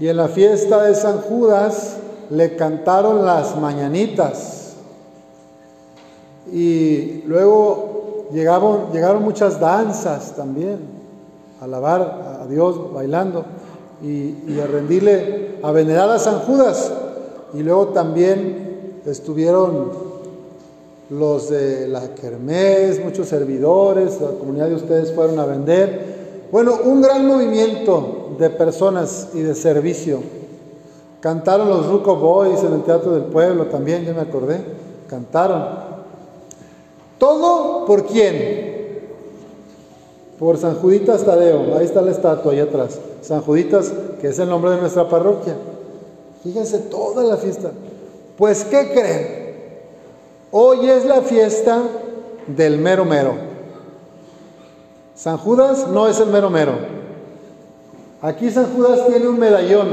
Y en la fiesta de San Judas le cantaron las mañanitas. Y luego llegaron, llegaron muchas danzas también, a alabar a Dios bailando y, a rendirle, a venerar a San Judas. Y luego también estuvieron los de la Kermés, muchos servidores, la comunidad de ustedes fueron a vender. Bueno, un gran movimiento de personas y de servicio. Cantaron los Ruco Boys en el Teatro del Pueblo también, ya me acordé. Cantaron. ¿Todo por quién? Por San Juditas Tadeo. Ahí está la estatua, ahí atrás. San Juditas, que es el nombre de nuestra parroquia. Fíjense toda la fiesta. Pues, ¿qué creen? Hoy es la fiesta del mero mero. San Judas no es el mero mero. Aquí San Judas tiene un medallón.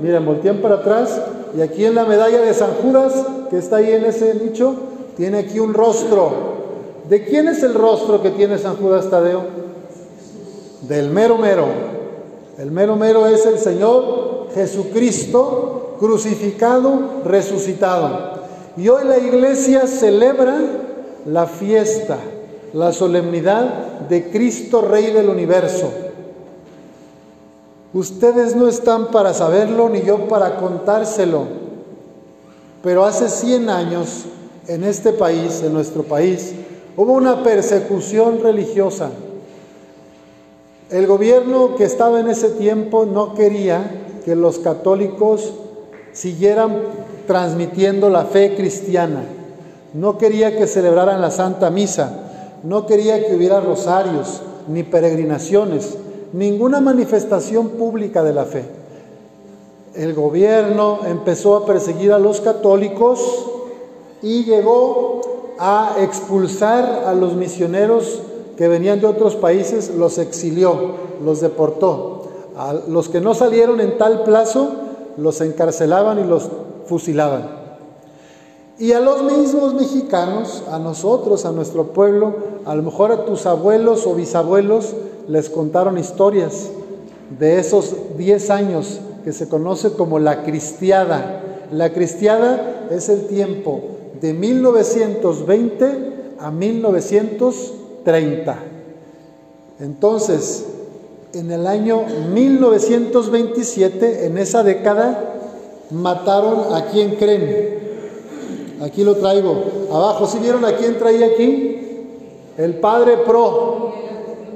Miren, voltean para atrás y aquí en la medalla de San Judas, que está ahí en ese nicho, tiene aquí un rostro. ¿De quién es el rostro que tiene San Judas Tadeo? Del mero mero. El mero mero es el Señor Jesucristo crucificado, resucitado. Y hoy la iglesia celebra la fiesta, la solemnidad de Cristo Rey del universo. Ustedes no están para saberlo ni yo para contárselo, pero hace 100 años en este país, en nuestro país, hubo una persecución religiosa. El gobierno que estaba en ese tiempo no quería que los católicos siguieran transmitiendo la fe cristiana, no quería que celebraran la Santa Misa, no quería que hubiera rosarios, ni peregrinaciones, ninguna manifestación pública de la fe. El gobierno empezó a perseguir a los católicos y llegó a expulsar a los misioneros que venían de otros países los exilió, los deportó. A los que no salieron en tal plazo los encarcelaban y los fusilaban. Y a los mismos mexicanos, a nosotros, a nuestro pueblo, a lo mejor a tus abuelos o bisabuelos les contaron historias de esos 10 años que se conoce como la cristiada. La cristiada es el tiempo de 1920 a 1900 30. Entonces, en el año 1927, en esa década, mataron a quien creen. Aquí lo traigo. Abajo, ¿sí vieron a quién traía aquí? El padre Pro.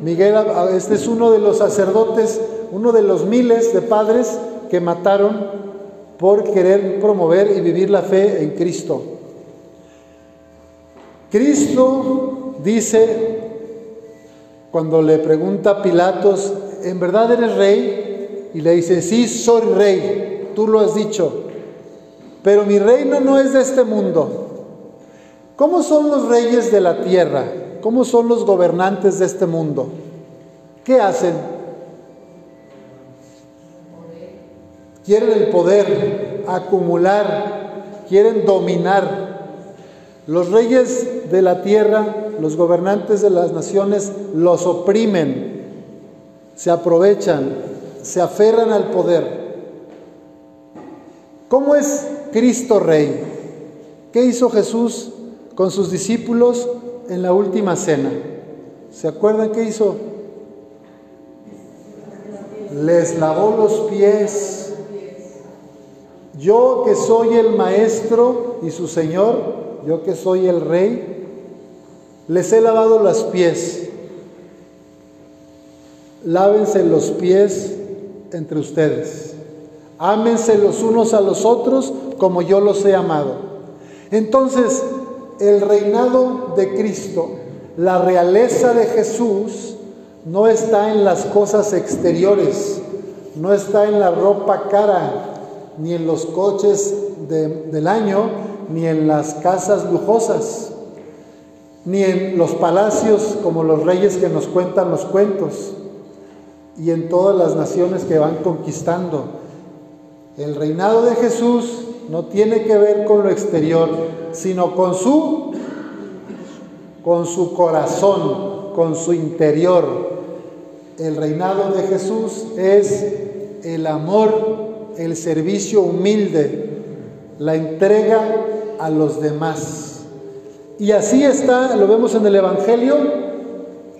Miguel, este es uno de los sacerdotes, uno de los miles de padres que mataron por querer promover y vivir la fe en Cristo. Cristo dice cuando le pregunta a Pilatos, ¿en verdad eres rey? Y le dice, sí, soy rey, tú lo has dicho, pero mi reino no es de este mundo. ¿Cómo son los reyes de la tierra? ¿Cómo son los gobernantes de este mundo? ¿Qué hacen? Quieren el poder, acumular, quieren dominar. Los reyes de la tierra los gobernantes de las naciones los oprimen, se aprovechan, se aferran al poder. ¿Cómo es Cristo Rey? ¿Qué hizo Jesús con sus discípulos en la última cena? ¿Se acuerdan qué hizo? Les lavó los pies. Yo que soy el maestro y su Señor, yo que soy el rey, les he lavado los pies. Lávense los pies entre ustedes. Ámense los unos a los otros como yo los he amado. Entonces, el reinado de Cristo, la realeza de Jesús, no está en las cosas exteriores, no está en la ropa cara, ni en los coches del año, ni en las casas lujosas ni en los palacios como los reyes que nos cuentan los cuentos, y en todas las naciones que van conquistando. El reinado de Jesús no tiene que ver con lo exterior, sino con su con su corazón, con su interior. El reinado de Jesús es el amor el servicio humilde, la entrega a los demás. Y así está, lo vemos en el Evangelio,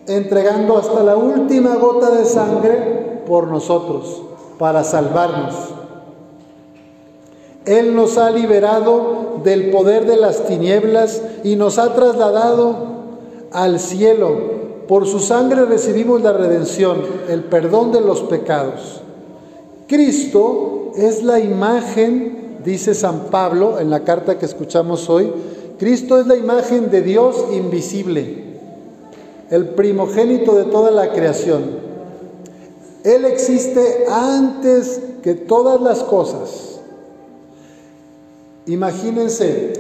entregando hasta la última gota de sangre por nosotros, para salvarnos. Él nos ha liberado del poder de las tinieblas y nos ha trasladado al cielo. Por su sangre recibimos la redención, el perdón de los pecados. Cristo es la imagen, dice San Pablo en la carta que escuchamos hoy, Cristo es la imagen de Dios invisible, el primogénito de toda la creación. Él existe antes que todas las cosas. Imagínense,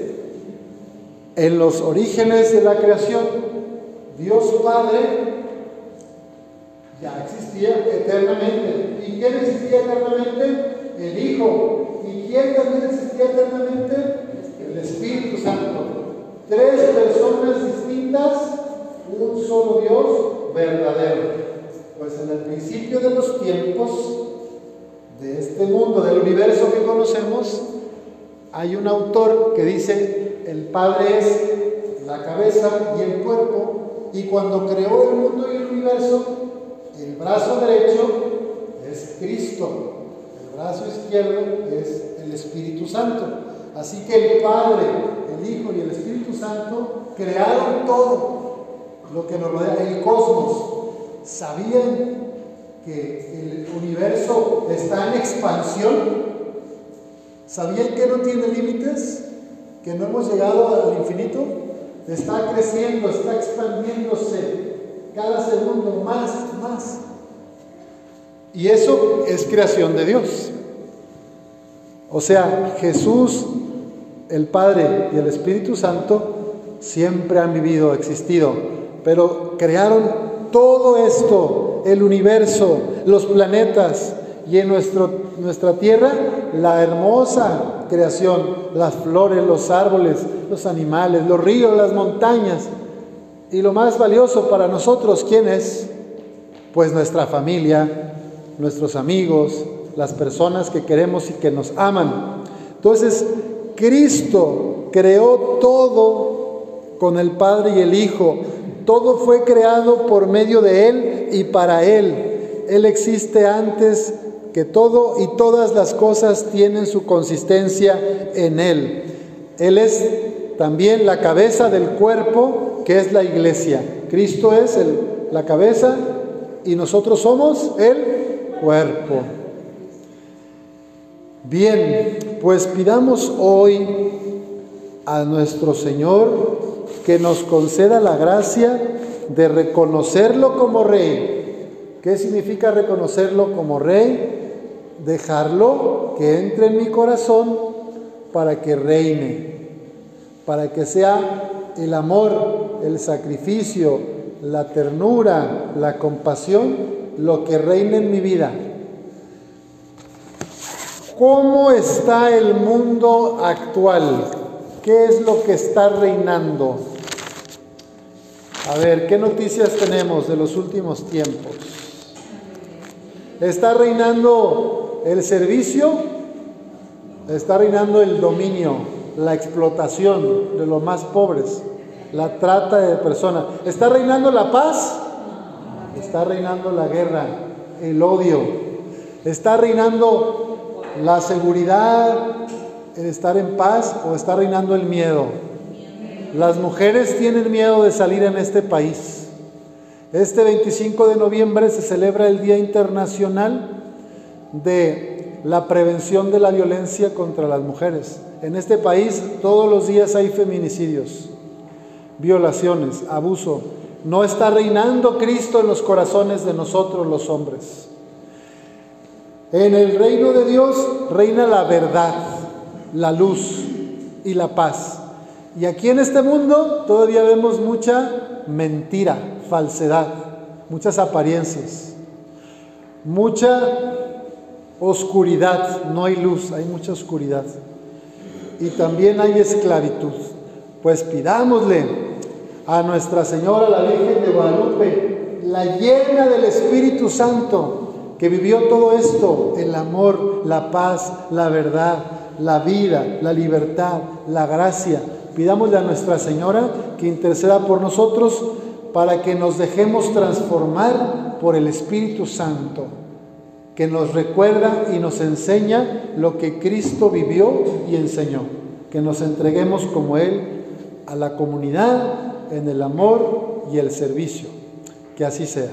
en los orígenes de la creación, Dios Padre ya existía eternamente. ¿Y quién existía eternamente? El Hijo. ¿Y quién también existía eternamente? El Espíritu Santo. Tres personas distintas, un solo Dios verdadero. Pues en el principio de los tiempos, de este mundo, del universo que conocemos, hay un autor que dice, el Padre es la cabeza y el cuerpo, y cuando creó el mundo y el universo, el brazo derecho es Cristo, el brazo izquierdo es el Espíritu Santo. Así que el Padre, el Hijo y el Espíritu Santo crearon todo lo que nos rodea, el cosmos. Sabían que el universo está en expansión ¿Sabían que no tiene límites? ¿Que no hemos llegado al infinito? Está creciendo, está expandiéndose cada segundo más, más. Y eso es creación de Dios. O sea, Jesús, el Padre y el Espíritu Santo siempre han vivido, existido, pero crearon todo esto, el universo, los planetas, y en nuestro, nuestra tierra la hermosa creación, las flores, los árboles, los animales, los ríos, las montañas. Y lo más valioso para nosotros, ¿quién es? Pues nuestra familia, nuestros amigos, las personas que queremos y que nos aman. Entonces, Cristo creó todo con el Padre y el Hijo. Todo fue creado por medio de Él y para Él. Él existe antes que todo y todas las cosas tienen su consistencia en Él. Él es también la cabeza del cuerpo que es la iglesia. Cristo es la cabeza y nosotros somos el cuerpo. Bien, pues pidamos hoy a nuestro Señor que nos conceda la gracia de reconocerlo como Rey. ¿Qué significa reconocerlo como Rey? Dejarlo que entre en mi corazón para que reine, para que sea el amor, el sacrificio, la ternura, la compasión, lo que reine en mi vida. ¿Cómo está el mundo actual? ¿Qué es lo que está reinando? A ver, ¿qué noticias tenemos de los últimos tiempos? Está reinando el servicio está reinando el dominio, la explotación de los más pobres, la trata de personas. ¿Está reinando la paz? Está reinando la guerra, el odio. Está reinando la seguridad, el estar en paz o está reinando el miedo. Las mujeres tienen miedo de salir en este país. Este 25 de noviembre se celebra el Día Internacional de la prevención de la violencia contra las mujeres. En este país todos los días hay feminicidios, violaciones, abuso. No está reinando Cristo en los corazones de nosotros los hombres. En el reino de Dios reina la verdad, la luz y la paz. Y aquí en este mundo todavía vemos mucha mentira, falsedad, muchas apariencias, mucha oscuridad, no hay luz, hay mucha oscuridad. Y también hay esclavitud. Pues pidámosle a Nuestra Señora, la Virgen de Guadalupe, la llena del Espíritu Santo, que vivió todo esto, el amor, la paz, la verdad, la vida, la libertad, la gracia. Pidámosle a Nuestra Señora que interceda por nosotros para que nos dejemos transformar por el Espíritu Santo, que nos recuerda y nos enseña lo que Cristo vivió y enseñó, que nos entreguemos como Él a la comunidad en el amor y el servicio. Que así sea.